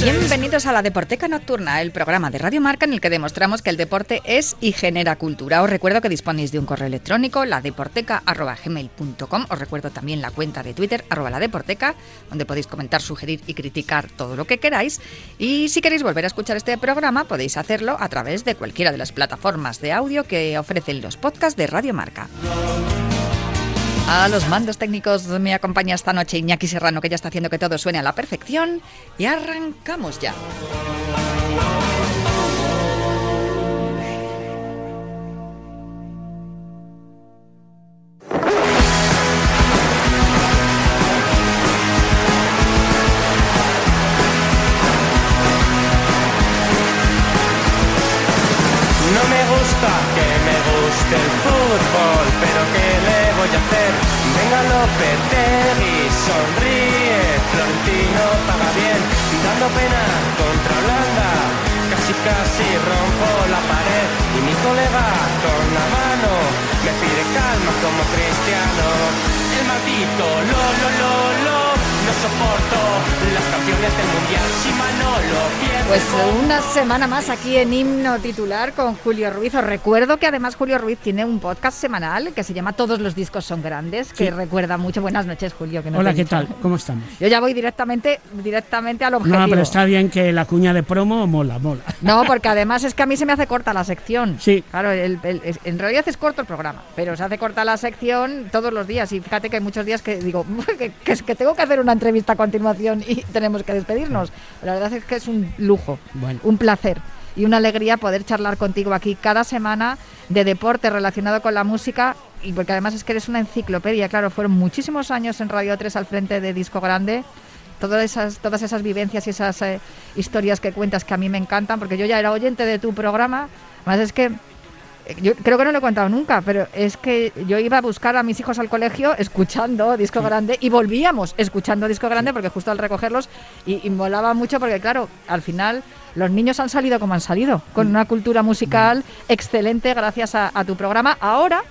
Bienvenidos a la Deporteca Nocturna, el programa de Radio Marca en el que demostramos que el deporte es y genera cultura. Os recuerdo que disponéis de un correo electrónico, ladeporteca.gmail.com. Os recuerdo también la cuenta de Twitter, arroba la deporteca, donde podéis comentar, sugerir y criticar todo lo que queráis. Y si queréis volver a escuchar este programa, podéis hacerlo a través de cualquiera de las plataformas de audio que ofrecen los podcasts de Radio Marca. A los mandos técnicos me acompaña esta noche Iñaki Serrano, que ya está haciendo que todo suene a la perfección. Y arrancamos ya. Una semana más aquí en Himno Titular con Julio Ruiz. Os recuerdo que además Julio Ruiz tiene un podcast semanal que se llama Todos los discos son grandes, que recuerda mucho. Buenas noches, Julio. que no Hola, ¿qué dicho. tal? ¿Cómo estamos? Yo ya voy directamente, directamente al objetivo. No, pero está bien que la cuña de promo mola, mola. No, porque además es que a mí se me hace corta la sección. Sí. Claro, el- en realidad es corto el programa, pero se hace corta la sección todos los días. Y fíjate que hay muchos días que digo, que, que tengo que hacer una entrevista a continuación y tenemos que despedirnos. La verdad es que es un lujo, Bueno. un placer y una alegría poder charlar contigo aquí cada semana de deporte relacionado con la música. Y porque además es que eres una enciclopedia, claro, fueron muchísimos años en Radio 3 al frente de Disco Grande todas esas, todas esas vivencias y esas eh, historias que cuentas que a mí me encantan, porque yo ya era oyente de tu programa, además es que yo creo que no lo he contado nunca, pero es que yo iba a buscar a mis hijos al colegio escuchando Disco Grande y volvíamos escuchando Disco Grande porque justo al recogerlos y, y molaba mucho porque claro, al final los niños han salido como han salido, con una cultura musical excelente gracias a, a tu programa. Ahora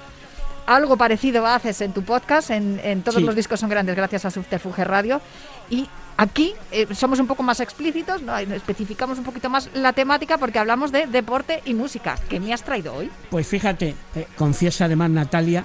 algo parecido haces en tu podcast, en, en todos Sí. los discos son grandes gracias a Subterfuge Radio. Y aquí eh, somos un poco más explícitos, ¿no? especificamos un poquito más la temática porque hablamos de deporte y música. ¿Qué me has traído hoy? Pues fíjate, eh, confiesa además Natalia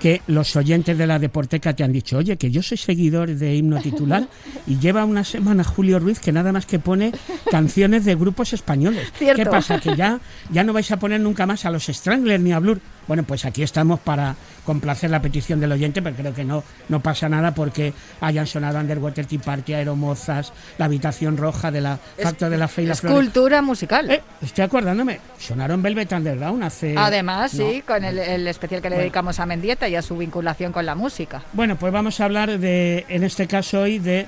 que los oyentes de la Deporteca te han dicho, oye, que yo soy seguidor de himno titular y lleva una semana Julio Ruiz que nada más que pone canciones de grupos españoles. Cierto. ¿Qué pasa? Que ya, ya no vais a poner nunca más a los Stranglers ni a Blur. Bueno, pues aquí estamos para complacer la petición del oyente, pero creo que no, no pasa nada porque hayan sonado Underwater Tea Party, Aeromozas, La Habitación Roja de la Facto de la Fe y la Es cultura musical. Eh, estoy acordándome, sonaron Velvet Underground hace... Además, No. sí, con el, el especial que le Bueno. dedicamos a Mendieta y a su vinculación con la música. Bueno, pues vamos a hablar de, en este caso hoy, de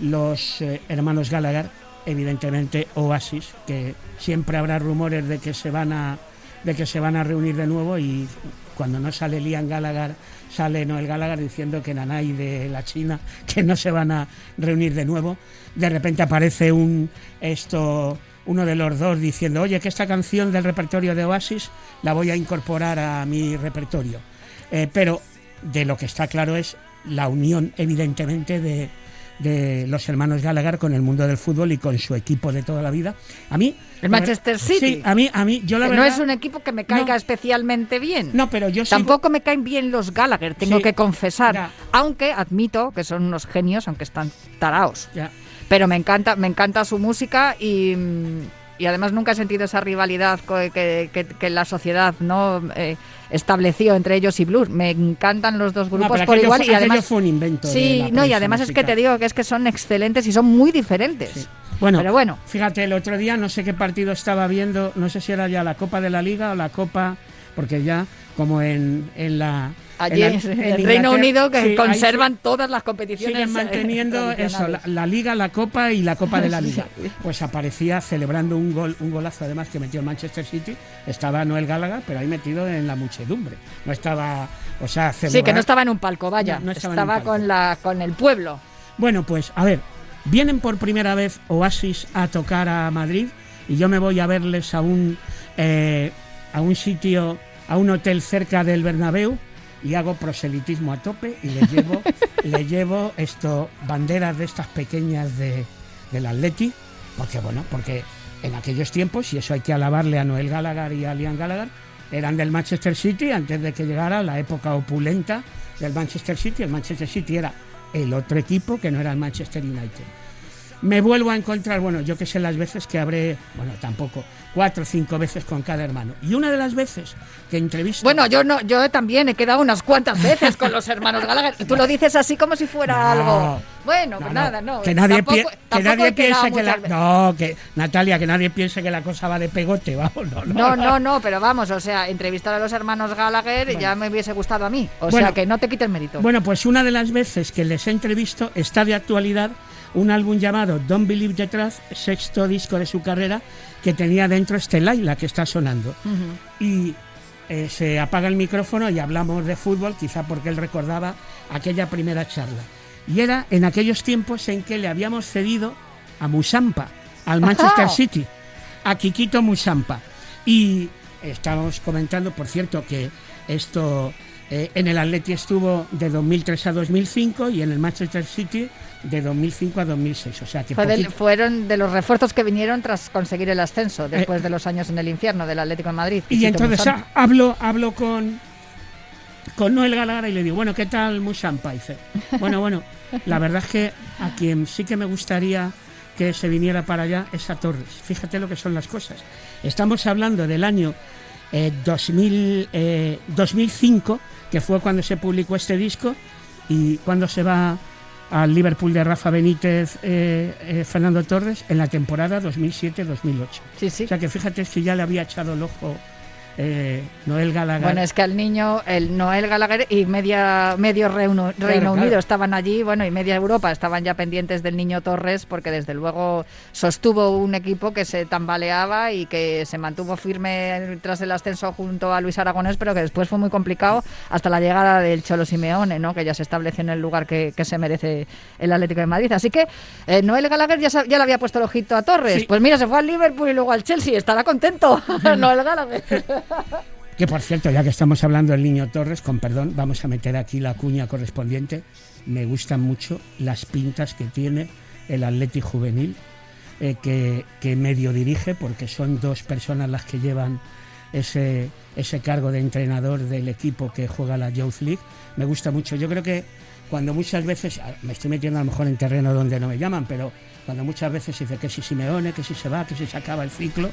los eh, hermanos Gallagher, evidentemente Oasis, que siempre habrá rumores de que se van a de que se van a reunir de nuevo y cuando no sale Liam Gallagher, sale Noel Gallagher diciendo que Nanay de la China, que no se van a reunir de nuevo. De repente aparece un esto uno de los dos diciendo, oye, que esta canción del repertorio de Oasis la voy a incorporar a mi repertorio. Eh, pero de lo que está claro es la unión, evidentemente, de, de los hermanos Gallagher con el mundo del fútbol y con su equipo de toda la vida. A mí... El Manchester City. Sí, a mí, a mí, yo la Que verdad... no es un equipo que me caiga No. especialmente bien. No, pero yo sigo- Tampoco me caen bien los Gallagher, tengo Sí. que confesar. Ya. Aunque admito que son unos genios, aunque están taraos. Ya. Pero me encanta, me encanta su música y, mm, y además nunca he sentido esa rivalidad que, que- que la sociedad no Eh, estableció entre ellos y Blur. Me encantan los dos No, grupos pero por igual fue- y además fue un invento Sí, no, y además es que te musical. digo que es que son excelentes y son muy diferentes. Sí. Bueno, Pero bueno. fíjate, el otro día no sé qué partido estaba viendo, no sé si era ya la Copa de la Liga o la Copa, porque ya como en, en la... Allí en, la- el Reino Unido que sí, ahí conservan todas las competiciones. siguen eh, manteniendo eso, la, Liga, la Copa y la Copa de la Liga. Pues aparecía celebrando un gol, un golazo además que metió el Manchester City, estaba Noel Gallagher, pero ahí metido en la muchedumbre. No estaba, o sea, Sí, que celebrar- no estaba en un palco, vaya. No, no estaba palco. con la con el pueblo. Bueno, pues a ver, vienen por primera vez Oasis a tocar a Madrid y yo me voy a verles a un, eh, a un sitio a un hotel cerca del Bernabéu y hago proselitismo a tope y le llevo, le llevo esto, banderas de estas pequeñas de, del Atleti, porque bueno, porque en aquellos tiempos, y eso hay que alabarle a Noel Gallagher y a Liam Gallagher, eran del Manchester City antes de que llegara la época opulenta del Manchester City. El Manchester City era el otro equipo que no era el Manchester United. Me vuelvo a encontrar, bueno, yo que sé las veces que habré, bueno, tampoco, cuatro o cinco veces con cada hermano. Y una de las veces que entrevisto... Bueno, yo no, yo también he quedado unas cuantas veces con los hermanos Gallagher. Y tú lo dices así como si fuera No. algo. Bueno, No, pues nada, no. Que nadie, Tampoco- pie- que nadie piense que la... veces. No, que Natalia, que nadie piense que la cosa va de pegote, vamos, no, no. No, no, no, pero vamos, o sea, entrevistar a los hermanos Gallagher ya me hubiese gustado a mí. O Bueno. sea, que no te quite el mérito. Bueno, pues una de las veces que les he entrevisto está de actualidad un álbum llamado Don't Believe the Truth, sexto disco de su carrera, que tenía dentro este Laila que está sonando. Y eh, se apaga el micrófono y hablamos de fútbol, quizá porque él recordaba aquella primera charla. Y era en aquellos tiempos en que le habíamos cedido a Musampa, al Manchester Ajá. City, a Kikito Musampa. Y estábamos comentando, por cierto, que esto eh, en el Atleti estuvo de 2003 a 2005 y en el Manchester City de 2005 a 2006. O sea que Fue del- fueron de los refuerzos que vinieron tras conseguir el ascenso, después de los años en el infierno del Atlético de Madrid. Eh, Y entonces ah, hablo, hablo con, con Noel Gallagher y le digo, bueno, ¿qué tal Musampa? Dice, bueno, bueno, la verdad es que a quien sí que me gustaría que se viniera para allá es a Torres. Fíjate lo que son las cosas. Estamos hablando del año eh, 2000, eh, 2005, que fue cuando se publicó este disco, y cuando se va al Liverpool de Rafa Benítez, eh, eh, Fernando Torres, en la temporada 2007-2008. Sí, sí. O sea que fíjate que ya le había echado el ojo eh, Noel Gallagher. Bueno, es que al niño, el Noel Gallagher y media, medio Reino, Reino claro. Unido estaban allí, bueno, y media Europa estaban ya pendientes del niño Torres, porque desde luego sostuvo un equipo que se tambaleaba y que se mantuvo firme tras el ascenso junto a Luis Aragonés, pero que después fue muy complicado hasta la llegada del Cholo Simeone, ¿no? que ya se estableció en el lugar que, que se merece el Atlético de Madrid. Así que eh, Noel Gallagher ya, ya le había puesto el ojito a Torres. Sí. Pues mira, se fue al Liverpool y luego al Chelsea, estará contento Noel Gallagher. Que por cierto, ya que estamos hablando del niño Torres, con perdón, vamos a meter aquí la cuña correspondiente. Me gustan mucho las pintas que tiene el Atleti Juvenil, eh, que, que medio dirige, porque son dos personas las que llevan ese, ese cargo de entrenador del equipo que juega la Youth League. Me gusta mucho. Yo creo que cuando muchas veces, ah, me estoy metiendo a lo mejor en terreno donde no me llaman, pero cuando muchas veces se dice que si Simeone, que si se va, que si se acaba el ciclo,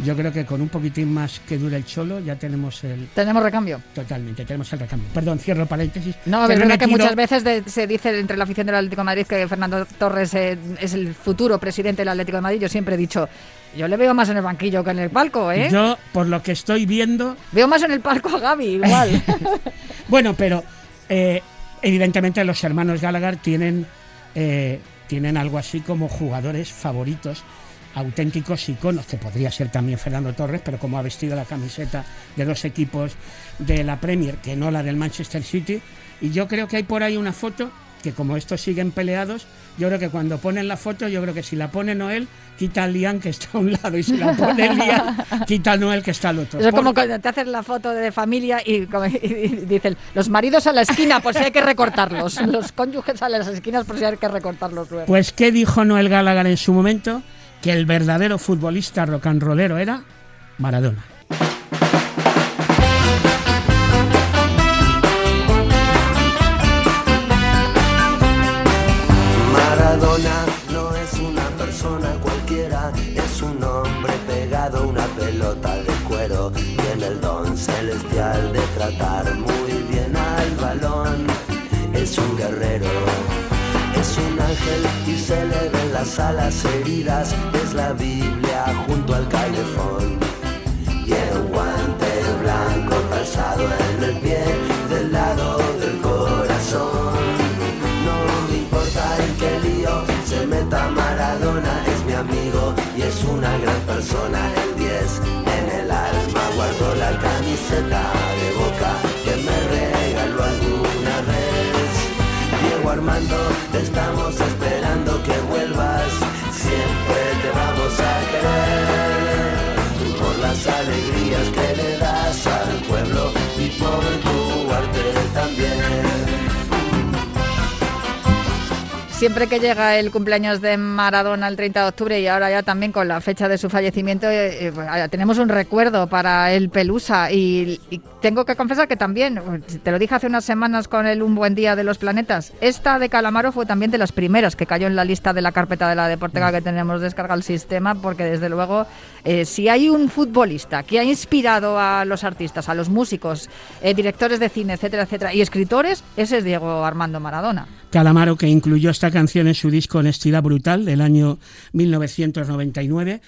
yo creo que con un poquitín más que dure el cholo ya tenemos el... Tenemos recambio. Totalmente, tenemos el recambio. Perdón, cierro paréntesis. No, es verdad que muchas veces de- se dice entre la afición del Atlético de Madrid que Fernando Torres eh, es el futuro presidente del Atlético de Madrid. Yo siempre he dicho, yo le veo más en el banquillo que en el palco, ¿eh? Yo, por lo que estoy viendo, Veo más en el palco a Gaby, igual. Bueno, pero eh, evidentemente los hermanos Gallagher tienen, eh, tienen algo así como jugadores favoritos, auténticos iconos, que podría ser también Fernando Torres, pero como ha vestido la camiseta de dos equipos de la Premier, que no la del Manchester City, y yo creo que hay por ahí una foto que como estos siguen peleados, yo creo que cuando ponen la foto, yo creo que si la pone Noel, quita a Lian que está a un lado, y si la pone Lian, quita a Noel que está al otro. Eso es como cuando te haces la foto de familia y, como- y dicen, los maridos a la esquina por si hay que recortarlos. Los cónyuges a las esquinas por si hay que recortarlos luego. Pues, ¿qué dijo Noel Gallagher en su momento? Que el verdadero futbolista rock and rollero era Maradona. Maradona no es una persona cualquiera, es un hombre pegado a una pelota de cuero. Tiene el don celestial de tratar muy bien al balón. Es un guerrero, y se le ven las alas heridas. Es la Biblia junto al calefón. Y el guante blanco calzado en el pie del lado del corazón. No me importa en qué lío se meta Maradona, es mi amigo y es una gran persona. El 10 en el alma guardo la camiseta de boca Te estamos esperando que vuelvas, siempre te vamos a querer. Por las alegrías que Siempre que llega el cumpleaños de Maradona el 30 de octubre y ahora ya también con la fecha de su fallecimiento, eh, eh, pues, ah, tenemos un recuerdo para el Pelusa. Y, tengo que confesar que también, te lo dije hace unas semanas con el Un Buen Día de los Planetas, esta de Calamaro fue también de las primeras que cayó en la lista de la carpeta de la Deportega que tenemos descarga el sistema, porque desde luego, eh, si hay un futbolista que ha inspirado a los artistas, a los músicos, directores de cine, etcétera, etcétera, y escritores, ese es Diego Armando Maradona. Calamaro, que incluyó esta canción en su disco Honestidad Brutal del año 1999.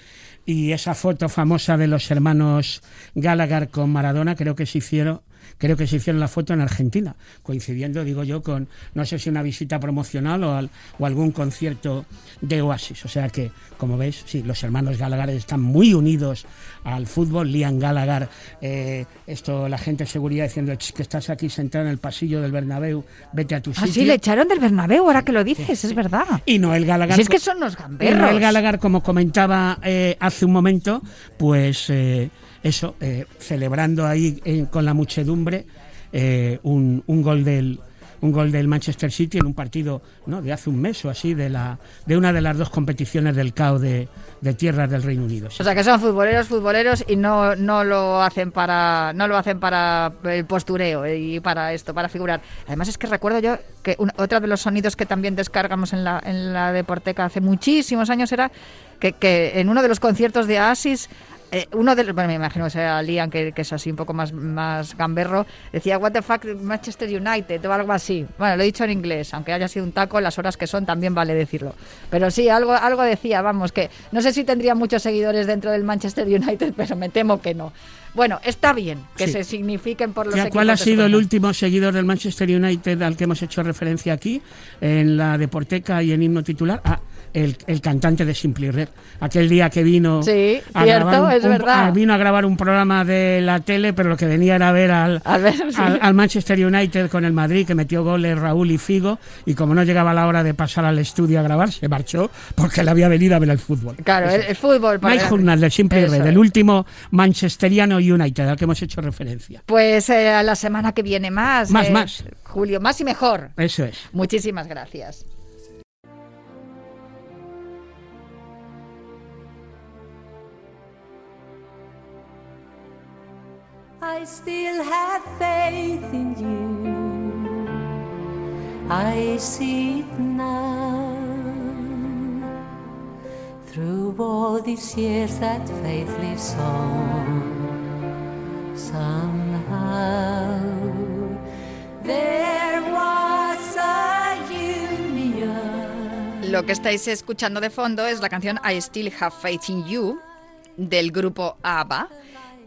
Y esa foto famosa de los hermanos Gallagher con Maradona, creo que se hicieron creo que se hicieron la foto en Argentina, coincidiendo, digo yo, con no sé si una visita promocional o, al- o algún concierto de Oasis. O sea que, como veis, sí, los hermanos Gallagher están muy unidos al fútbol. Liam Gallagher, eh, esto la gente de seguridad diciendo "Ch, que estás aquí sentado en el pasillo del Bernabéu, vete a tu Ah, sitio. sí, le echaron del Bernabéu, ahora que lo dices, es verdad. Y Noel Gallagher. Si es que son los gamberros. Noel Gallagher, como comentaba eh, hace un momento, pues eh, eso, eh, celebrando ahí eh, con la muchedumbre eh, un, un gol del un gol del Manchester City en un partido ¿no? de hace un mes o así de la de una de las dos competiciones del CAO de, de tierras del Reino Unido. O sea que son futboleros, futboleros y no, no lo hacen para no lo hacen para el postureo y para esto, para figurar. Además es que recuerdo yo que un- otro de los sonidos que también descargamos en la, en la Deporteca hace muchísimos años era que, que en uno de los conciertos de Asis eh, uno de los, bueno, me imagino que sea Liam, que, que es así un poco más, más gamberro, decía, what the fuck, Manchester United, o algo así. Bueno, lo he dicho en inglés, aunque haya sido un taco, las horas que son también vale decirlo. Pero sí, algo, algo decía, vamos, que no sé si tendría muchos seguidores dentro del Manchester United, pero me temo que no. Bueno, está bien que Sí. se signifiquen por los equipos ¿Cuál ha sido el último seguidor del Manchester United al que hemos hecho referencia aquí, en la Deporteca y en himno titular? Ah, el, el cantante de Simply Red. Aquel día que vino, Sí, a cierto, grabar un- verdad. a- vino a grabar un programa de la tele, pero lo que venía era ver al, A ver, sí. al, al Manchester United con el Madrid, que metió goles Raúl y Figo, y como no llegaba la hora de pasar al estudio a grabar, se marchó porque le había venido a ver el fútbol. Claro, el, el fútbol. para- Mike Journal de Simply Red, es. el último manchesteriano United al que hemos hecho referencia. Pues eh, a la semana que viene más. Más, eh, más. Julio, más y mejor. Eso es. Muchísimas gracias. I still have faith in you. I see it now. Through all these years, that faith lives on. Somehow, there was a union. Lo que estáis escuchando de fondo es la canción I Still Have Faith in You del grupo ABBA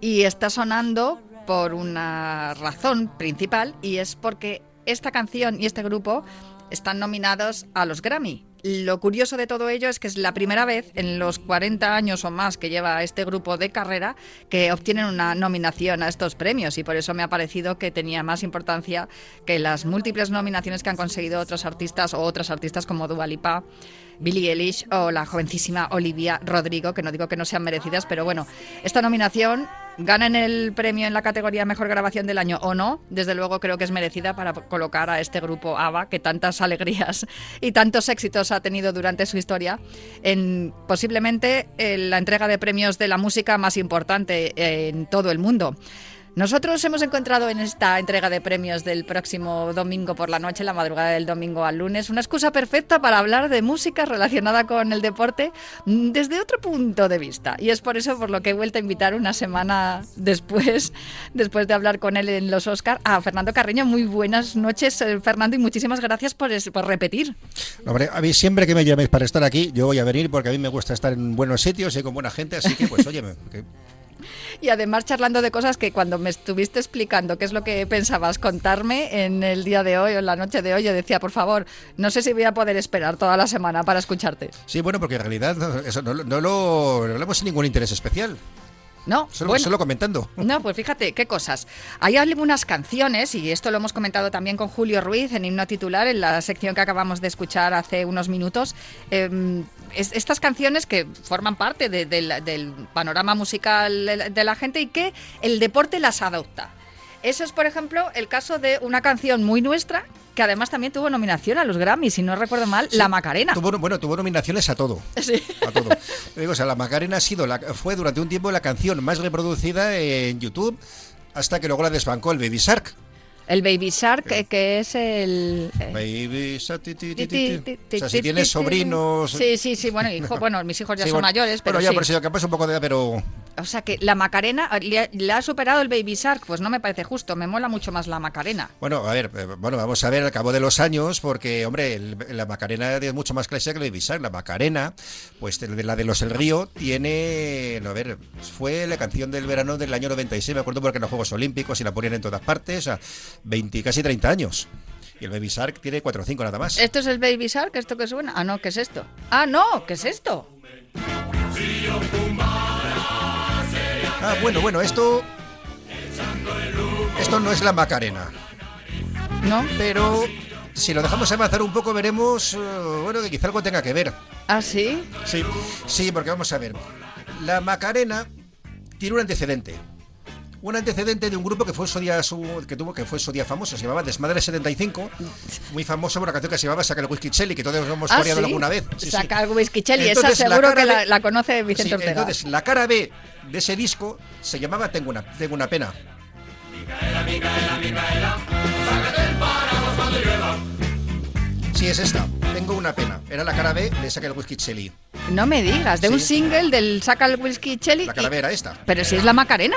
y está sonando por una razón principal y es porque esta canción y este grupo están nominados a los Grammy. Lo curioso de todo ello es que es la primera vez en los 40 años o más que lleva este grupo de carrera que obtienen una nominación a estos premios y por eso me ha parecido que tenía más importancia que las múltiples nominaciones que han conseguido otros artistas o otras artistas como Dua Lipa, Billie Eilish o la jovencísima Olivia Rodrigo, que no digo que no sean merecidas, pero bueno, esta nominación ganen el premio en la categoría Mejor Grabación del Año o no, desde luego creo que es merecida para colocar a este grupo ABBA, que tantas alegrías y tantos éxitos ha tenido durante su historia, en posiblemente en la entrega de premios de la música más importante en todo el mundo. Nosotros hemos encontrado en esta entrega de premios del próximo domingo por la noche, la madrugada del domingo al lunes, una excusa perfecta para hablar de música relacionada con el deporte desde otro punto de vista. Y es por eso por lo que he vuelto a invitar una semana después, después de hablar con él en los Oscar, a Fernando Carreño. Muy buenas noches, eh, Fernando, y muchísimas gracias por, repetir. A mí siempre que me llaméis para estar aquí, yo voy a venir porque a mí me gusta estar en buenos sitios y con buena gente, así que pues óyeme, que Y además charlando de cosas que cuando me estuviste explicando qué es lo que pensabas contarme en el día de hoy o en la noche de hoy, yo decía, por favor, no sé si voy a poder esperar toda la semana para escucharte. sí, bueno, porque en realidad no, no, lo hablamos sin ningún interés especial. No, Solo, bueno. solo comentando. No, pues fíjate, qué cosas. Hay algunas canciones, y esto lo hemos comentado también con Julio Ruiz en Himno Titular, en la sección que acabamos de escuchar hace unos minutos. eh, es- estas canciones que forman parte de- de la- del panorama musical de la gente y que el deporte las adopta. Eso es, por ejemplo, el caso de una canción muy nuestra, que además también tuvo nominación a los Grammys, si no recuerdo mal, La Macarena. Tuvo, bueno, tuvo nominaciones a todo. Sí. A todo. Digo, o sea, la Macarena ha sido la, fue durante un tiempo la canción más reproducida en YouTube hasta que luego la desbancó el Baby Shark. El Baby Shark, que, que es el... eh, Baby Shark. ti, ti, ti, O sea, si tienes ti, sobrinos. Sí, sí, sí, bueno, hijo, bueno, mis hijos ya Sí, son bueno, mayores, pero bueno, ya sí. por que pasa un poco de edad, pero O sea que la Macarena eh, le ha, le ha superado el Baby Shark, pues no me parece justo, me mola mucho más la Macarena. Bueno, a ver, eh, bueno, vamos a ver al cabo de los años, porque, hombre, el- la Macarena es mucho más clásica que el Baby Shark. La Macarena, pues de la de los El Río, tiene, a ver, fue la canción del verano del año 96, me acuerdo porque en los Juegos Olímpicos y la ponían en todas partes, o sea, 20, casi 30 años. Y el Baby Shark tiene 4 o 5 nada más. ¿Esto es el Baby Shark? ¿Esto que suena? Ah, no, ¿qué es esto? Ah, no, ¿qué es esto? Ah, bueno, bueno, esto... Esto no es la Macarena, ¿No? pero si lo dejamos avanzar un poco veremos, eh, bueno, que quizá algo tenga que ver. ¿Ah, sí? Sí, sí, porque vamos a ver. La Macarena tiene un antecedente. Un antecedente de un grupo que fue su día su- que tuvo que fue su día famoso, se llamaba Desmadre 75, muy famoso por una canción que se llamaba Saca el Whisky Chelly, que todos hemos ¿Ah, coreado sí? alguna vez. Sí. Saca el Whisky Chelly, esa Entonces, la seguro cara que la, B- la conoce Vicente Sí, Ortega. entonces la cara B de ese disco se llamaba Tengo una, Tengo una pena. Sí, es esta. Tengo una pena. Era la cara B de Saca el Whisky Chelly. No me digas, de Sí. un single del Saca el Whisky Chelly. La cara y- B era esta. Pero si es la Macarena.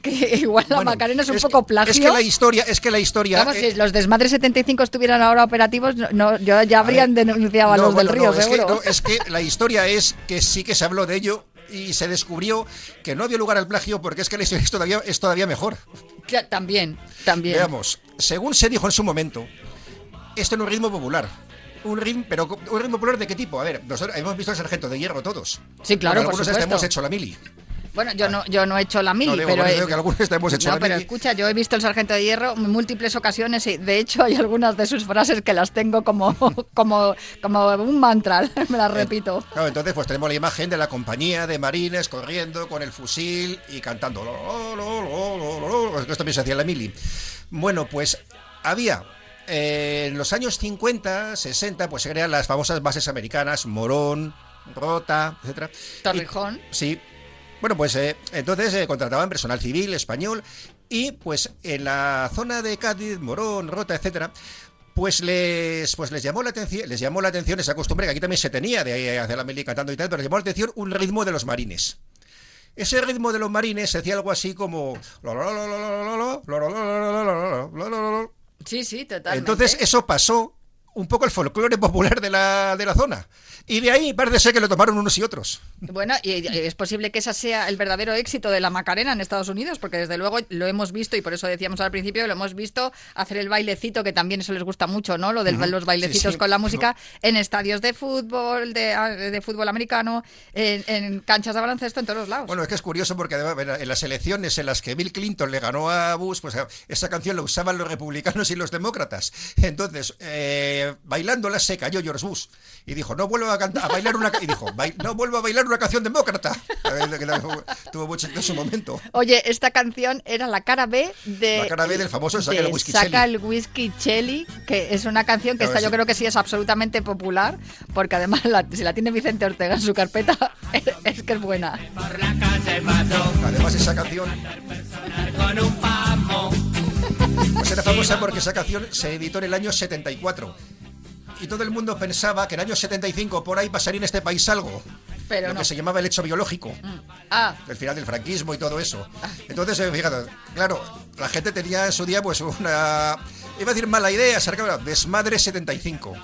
que igual la Bueno, Macarena es un poco plagio. Es que la historia, es que la historia. Vamos, eh, si los desmadres 75 estuvieran ahora operativos, no, no, yo ya habrían ver, denunciado a no, los del bueno, río, no, es que, seguro. es que la historia es que sí que se habló de ello y se descubrió que no había lugar al plagio porque es que la historia es todavía, es todavía mejor. Ya, también, también. Veamos, según se dijo en su momento, esto es un ritmo popular. Un ritmo, pero un ritmo popular de qué tipo? A ver, nosotros hemos visto el sargento de hierro todos. Sí, claro, por algunos supuesto. hemos hecho la mili. Bueno, yo no, yo no he hecho la mili, No, digo, pero... he- que algunos hemos hecho no, la pero mili. escucha, yo he visto el Sargento de Hierro en múltiples ocasiones y de hecho hay algunas de sus frases que las tengo como, como, como un mantra, me las repito. Claro, entonces pues tenemos la imagen de la compañía de marines corriendo con el fusil y cantando. lo, lo, lo, lo, lo, lo. Esto también se hacía en la mili. Bueno, pues había eh, en los años 50, 60, pues se crean las famosas bases americanas, Morón, Rota, etcétera. Torrijón. Y- sí. Bueno, pues eh, entonces eh, contrataban personal civil español y pues en la zona de Cádiz, Morón, Rota, etcétera, pues les, pues les llamó la atención, les llamó la atención esa costumbre que aquí también se tenía de hacer la mili cantando y tal, pero les llamó la atención un ritmo de los marines. Ese ritmo de los marines se hacía algo así como Sí, sí, totalmente. entonces eso pasó un poco el folclore popular de la, de la zona. Y de ahí parece ser que lo tomaron unos y otros. Bueno, y es posible que ese sea el verdadero éxito de la Macarena en Estados Unidos, porque desde luego lo hemos visto, y por eso decíamos al principio, lo hemos visto hacer el bailecito, que también eso les gusta mucho, ¿no? Lo de los bailecitos Sí, sí. con la música, en estadios de fútbol, de, de fútbol americano, en, en canchas de baloncesto, en todos los lados. Bueno, es que es curioso porque además en las elecciones en las que Bill Clinton le ganó a Bush, pues esa canción la usaban los republicanos y los demócratas. Entonces, eh, bailándola se cayó George Bush y dijo, no vuelvo a, cantar, a bailar una ca-", y dijo, "Bai- no vuelvo a bailar una canción demócrata. Tuvo mucho en su momento. Oye, esta canción era la cara B de. La cara B del famoso Saca de el Whisky Saca Chelly. el Whisky Chelly, que es una canción que Claro, esta yo creo que sí es absolutamente popular, porque además la- si la tiene Vicente Ortega en su carpeta, es, es que es buena. Además, esa canción. Pues era famosa porque esa canción se editó en el año 74. Y todo el mundo pensaba que en el año 75 por ahí pasaría en este país algo. Pero lo no. que se llamaba el hecho biológico. Ah, el final del franquismo y todo eso. Entonces, eh, fíjate, claro, la gente tenía en su día pues una, iba a decir mala idea, se acaba- desmadre 75.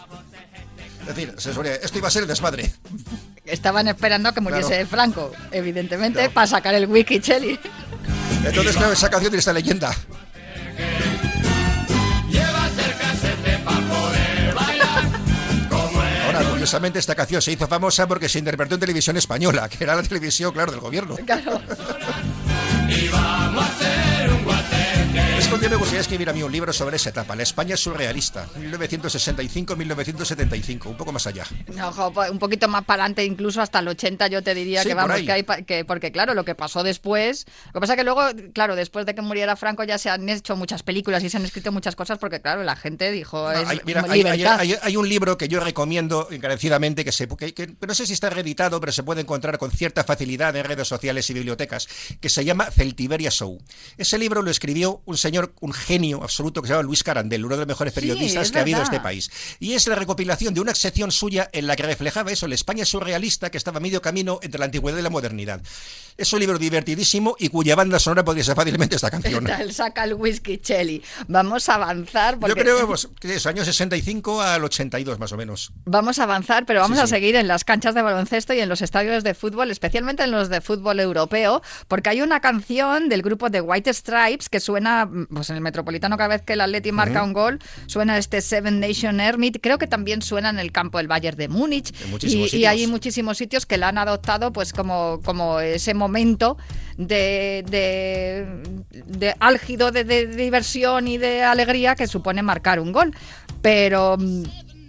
Es decir, se suponía, esto iba a ser el desmadre. Estaban esperando a que muriese Claro. Franco, evidentemente, Claro. para sacar el wiki Chelly. Entonces, claro, esa canción tiene esta leyenda. Curiosamente, esta canción se hizo famosa porque se interpretó en televisión española, que era la televisión, claro, del gobierno. Claro. Es que me gustaría escribir a mí un libro sobre esa etapa, la España surrealista, 1965-1975, un poco más allá. No, un poquito más para adelante, incluso hasta el 80, yo te diría Sí, que vamos, que hay que, porque claro, lo que pasó después, lo que pasa que luego, claro, después de que muriera Franco ya se han hecho muchas películas y se han escrito muchas cosas porque claro, la gente dijo, No, es hay, mira, hay, hay- libertad. hay- hay un libro que yo recomiendo encarecidamente, que, se, que, que no sé si está reeditado, pero se puede encontrar con cierta facilidad en redes sociales y bibliotecas, que se llama Celtiberia Show. Ese libro lo escribió un señor, un genio absoluto que se llama Luis Carandel, uno de los mejores Sí, periodistas es que ha habido en este país. Y es la recopilación de una sección suya en la que reflejaba eso, la España surrealista que estaba a medio camino entre la antigüedad y la modernidad. Es un libro divertidísimo y cuya banda sonora podría ser fácilmente esta canción. Saca el whisky Chelly. Vamos a avanzar porque Yo creo vamos, que es años 65 al 82 más o menos. Vamos a avanzar, pero vamos Sí, a sí. seguir en las canchas de baloncesto y en los estadios de fútbol, especialmente en los de fútbol europeo, porque hay una canción del grupo de White Stripes que suena pues en el Metropolitano cada vez que el Atleti marca un gol, suena este Seven Nation Hermit, creo que también suena en el campo del Bayern de Múnich y, y hay muchísimos sitios que la han adoptado pues como, como ese momento de, de, de álgido de, de diversión y de alegría que supone marcar un gol. Pero mm,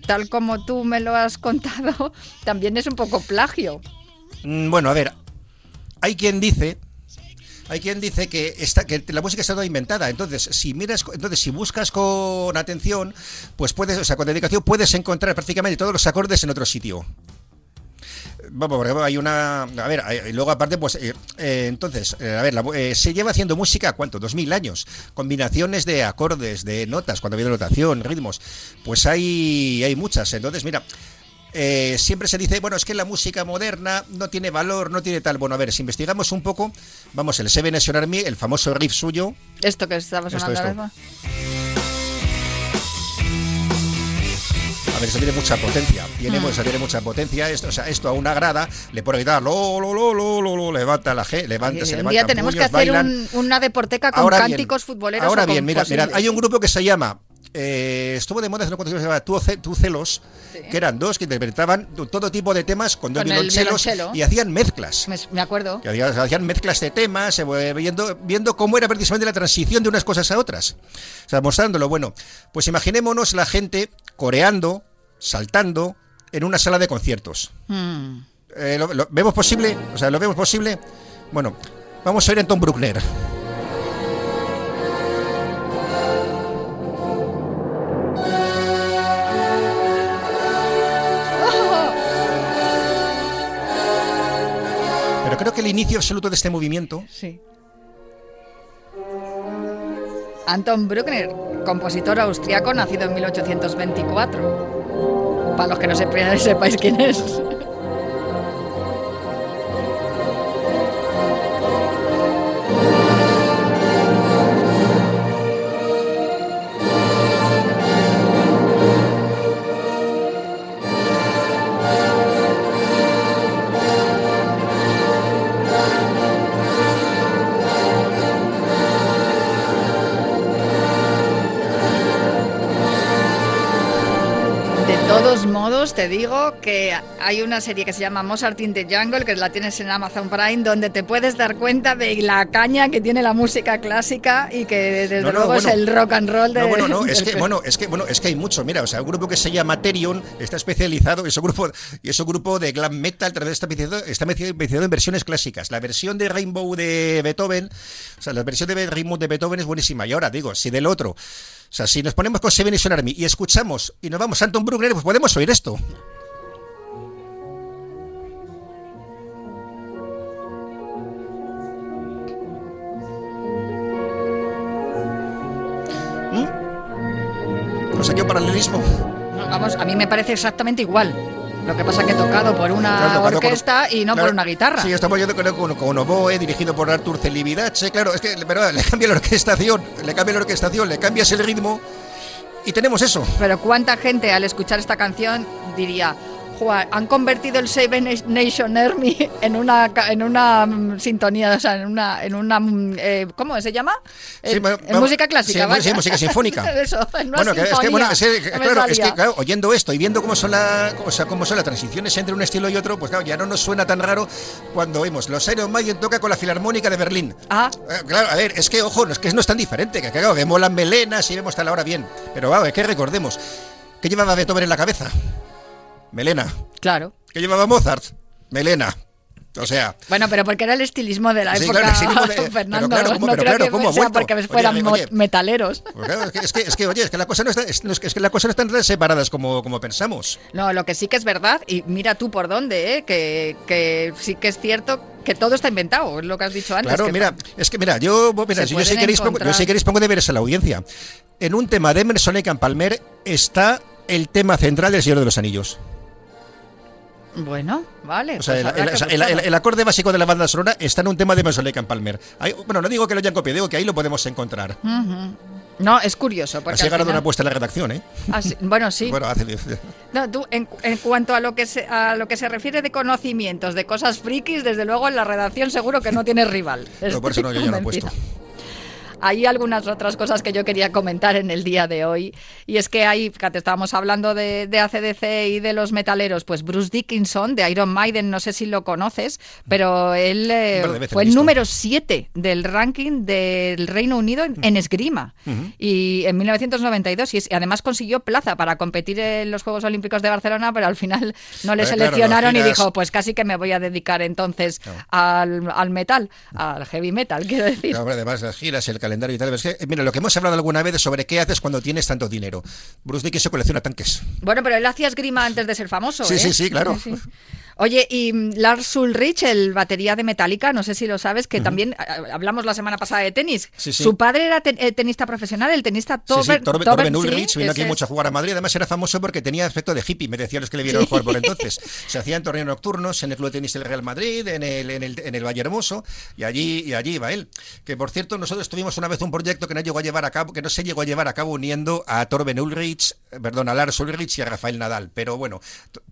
tal como tú me lo has contado, también es un poco plagio. Mm, Bueno, a ver, hay quien dice, hay quien dice que esta, que la música está toda inventada. Entonces, si miras, entonces si buscas con atención, pues puedes, o sea, con dedicación puedes encontrar prácticamente todos los acordes en otro sitio. Vamos, por ejemplo, hay una. A ver, y luego aparte, pues. eh, eh, entonces, eh, a ver, la eh, se lleva haciendo música, ¿cuánto? Dos mil años. Combinaciones de acordes, de notas, cuando ha habido notación, ritmos. Pues hay, hay muchas. Entonces, mira. Eh, siempre se dice, bueno, es que la música moderna no tiene valor, no tiene tal. Bueno, a ver, si investigamos un poco, vamos, el Seven Nation Army, el famoso riff suyo, Esto que estaba Esto, sonando ahora esto. mismo. A ver, eso tiene mucha potencia. Tiene, Mm. pues, tiene mucha potencia. Esto, o sea, esto a una grada le pone guitarra, lo, lo, lo, lo, lo, lo, levanta la G, levanta, se un levanta día tenemos que hacer un- una deporteca con Ahora bien, cánticos futboleros. Ahora bien, mira, mira, posibles. hay un grupo que se llama. Eh, estuvo de moda hace no cuánto tiempo, se llama Tú, Ce- Tú Celos, Sí. que eran dos que interpretaban todo tipo de temas con dos Con el violonchelos violonchelo. y hacían mezclas. Me, me acuerdo. Que hacían mezclas de temas, eh, viendo, viendo cómo era precisamente la transición de unas cosas a otras. O sea, mostrándolo. Bueno, pues imaginémonos la gente coreando, saltando en una sala de conciertos. Mm. Eh, ¿lo, lo- vemos posible? O sea, ¿lo vemos posible? Bueno, vamos a ir en Tom Bruckner. Pero creo que el inicio absoluto de este movimiento Sí. Anton Bruckner, compositor austriaco nacido en 1824. Para los que no sepáis quién es. Te digo que hay una serie que se llama Mozart in the Jungle, que la tienes en Amazon Prime, donde te puedes dar cuenta de la caña que tiene la música clásica y que desde No, no, luego es el rock and roll de No, bueno, no, es que, bueno, es que, bueno, es que hay mucho. Mira, o sea, un grupo que se llama Terion está especializado, es un grupo, y es un grupo de glam metal, está especializado, está especializado en versiones clásicas. La versión de Rainbow de Beethoven, o sea, la versión de Rainbow de Beethoven es buenísima. Y ahora digo, si del otro, o sea, si nos ponemos con Seven Nation Army y escuchamos y nos vamos a Anton Bruckner, pues podemos oír esto. ¿Mm? O sea, ¿qué paralelismo? Vamos, a mí me parece exactamente igual. Lo que pasa que tocado por una Claro, tocado con- orquesta y no claro, por una guitarra. Sí, estamos yendo con, con, con oboe, dirigido por Artur Celibidache. Claro, es que pero, le cambia la orquestación, le cambia la orquestación, le cambias el ritmo y tenemos eso. Pero cuánta gente al escuchar esta canción diría, "Jua, han convertido el Seven Nation Army en una en una mm, sintonía, o sea, en una en una mm, eh, ¿cómo se llama? Sí, En- bueno, en vamos- música clásica, sí, vaya. sí, música sinfónica. Eso, en una Bueno, que, es que, bueno, es que, claro, es que, claro, oyendo esto y viendo cómo son, la, o sea, cómo son las transiciones entre un estilo y otro, pues claro, ya no nos suena tan raro cuando oímos los Iron Maiden toca con la Filarmónica de Berlín. Ah, Eh, Claro, a ver, es que, ojo, no es que no es tan diferente, que claro, vemos las melenas y vemos tal hora bien. Pero vamos, es que recordemos, ¿qué llevaba Beethoven en la cabeza? Melena. claro. ¿Qué llevaba Mozart? Melena. O sea, Bueno, pero porque era el estilismo de la Sí, época, claro, de- pero Fernando. claro, ¿cómo- no pero creo claro, que cómo ha sea porque fueran oye, mo- oye. metaleros. pues claro, es que, es que, que, oye, es que la cosa no está, es, que- es que la cosa no están tan separadas como, como pensamos. No, lo que sí que es verdad, y mira tú por dónde, ¿eh? que, que sí que es cierto que todo está inventado, es lo que has dicho antes. Claro, que mira, es que mira, yo, mira, yo si queréis, pongo, yo si queréis pongo deberes a la audiencia. En un tema de Emerson and Palmer está el tema central del Señor de los Anillos. Bueno, vale. O sea, pues el, el- acorde básico de la banda sonora está en un tema de Lake and Palmer. Ahí- bueno, no digo que lo hayan copiado, digo que ahí lo podemos encontrar. No, es curioso. Porque Has a final- una apuesta en la redacción, ¿eh? Ah, sí, bueno, sí. Bueno, hace- No, tú, en, en cuanto a lo, que se, a lo que se refiere de conocimientos, de cosas frikis, desde luego en la redacción seguro que no tienes rival. No, por eso no, yo ya lo he puesto. Hay algunas otras cosas que yo quería comentar en el día de hoy. Y es que ahí, fíjate, estábamos hablando de, de ACDC y de los metaleros. Pues Bruce Dickinson de Iron Maiden, no sé si lo conoces, pero él eh, fue el visto. número 7 del ranking del Reino Unido en, en esgrima. Y en 1992. Y además consiguió plaza para competir en los Juegos Olímpicos de Barcelona, pero al final no le Eh, claro, seleccionaron las y dijo, pues casi que me voy a dedicar entonces al, al metal, al heavy metal, quiero decir. Claro, además, las giras, el calendario y tal. Es que, eh, mira, lo que hemos hablado alguna vez es sobre qué haces cuando tienes tanto dinero. Bruce Dickinson colecciona tanques. Bueno, pero él hacía esgrima antes de ser famoso. Sí, ¿eh? sí, sí, claro. Oye, y mm, Lars Ulrich, el batería de Metallica, no sé si lo sabes, que también hablamos la semana pasada de tenis. Sí, sí. Su padre era te- eh, tenista profesional, el tenista Sí, sí, Torben, Torben, Torben, Torben Ulrich vino aquí ese mucho a es. jugar a Madrid. Además, era famoso porque tenía aspecto de hippie, me decían los que le vieron jugar por entonces. Se hacían torneos nocturnos en el Club de Tenis del Real Madrid, en el, en el, en el Valle Hermoso, y allí, y allí iba él. Que por cierto, nosotros tuvimos una vez un proyecto que no llegó a llevar a cabo, que no se llegó a llevar a cabo uniendo a Torben Ulrich, perdón, a Lars Ulrich y a Rafael Nadal. Pero bueno,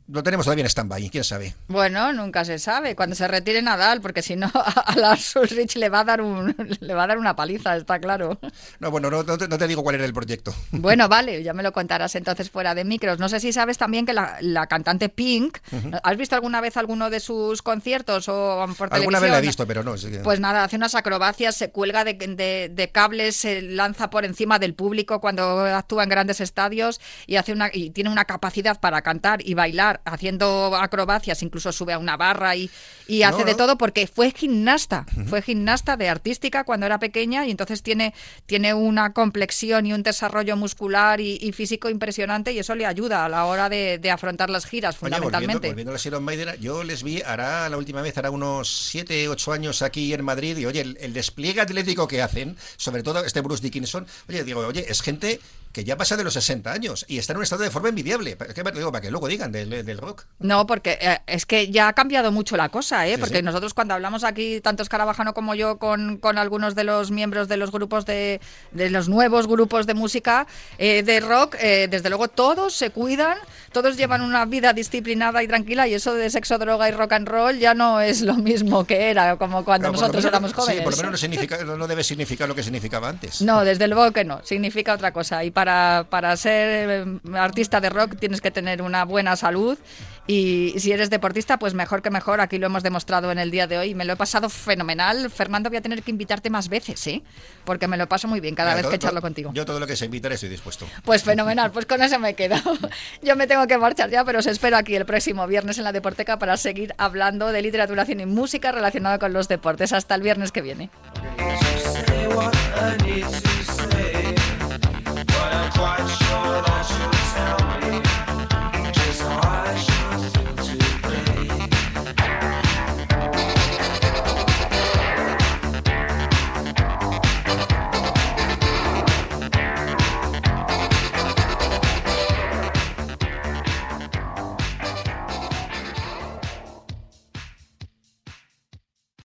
lo tenemos todavía en stand-by, quién sabe. Bueno, nunca se sabe. Cuando se retire Nadal, porque si no, a Lars Ulrich le va a dar un, le va a dar una paliza, está claro. No, bueno, no, no te, no te digo cuál era el proyecto. Bueno, vale, ya me lo contarás entonces fuera de micros. No sé si sabes también que la, la cantante Pink, ¿has visto alguna vez alguno de sus conciertos o por televisión? Alguna vez la he visto, pero no. sí que- Pues nada, hace unas acrobacias, se cuelga de, de- de cables, se lanza por encima del público cuando actúa en grandes estadios y hace una y tiene una capacidad para cantar y bailar haciendo acrobacias, incluso sube a una barra y, y hace No, de todo porque fue gimnasta, fue gimnasta de artística cuando era pequeña y entonces tiene, tiene una complexión y un desarrollo muscular y, y físico impresionante y eso le ayuda a la hora de, de afrontar las giras Oye, fundamentalmente. volviendo a los Iron Maiden, yo les vi, hará la última vez, hará unos 7, 8 años aquí en Madrid, y oye, el, el despliegue atlético que hacen, sobre todo este Bruce Dickinson, oye, digo, oye, es gente que ya pasa de los 60 años y está en un estado de forma envidiable. ¿Para qué? Digo, para que luego digan del, del rock. No, porque eh, es que ya ha cambiado mucho la cosa, ¿eh? Sí, porque sí. nosotros cuando hablamos aquí, tanto Escarabajano como yo, con, con algunos de los miembros de los grupos de, de los nuevos grupos de música eh, de rock, eh, desde luego todos se cuidan, todos llevan una vida disciplinada y tranquila y eso de sexo, droga y rock and roll ya no es lo mismo que era, como cuando Claro, nosotros menos- éramos jóvenes. Sí, por lo menos no, significa, no debe significar lo que significaba antes. No, desde luego que no, significa otra cosa. Y para, para ser eh, artista de rock tienes que tener una buena salud y si eres deportista, pues mejor que mejor. Aquí lo hemos demostrado en el día de hoy. Me lo he pasado fenomenal. Fernando, voy a tener que invitarte más veces, ¿eh? Porque me lo paso muy bien cada Mira, vez todo- que charlo todo- contigo. Yo todo lo que se invitar estoy dispuesto. Pues fenomenal, pues con eso me quedo. Yo me tengo que marchar ya, pero os espero aquí el próximo viernes en la Deporteca para seguir hablando de literatura, cine y música relacionada con los deportes. Hasta el viernes que viene. not quite sure that you tell me.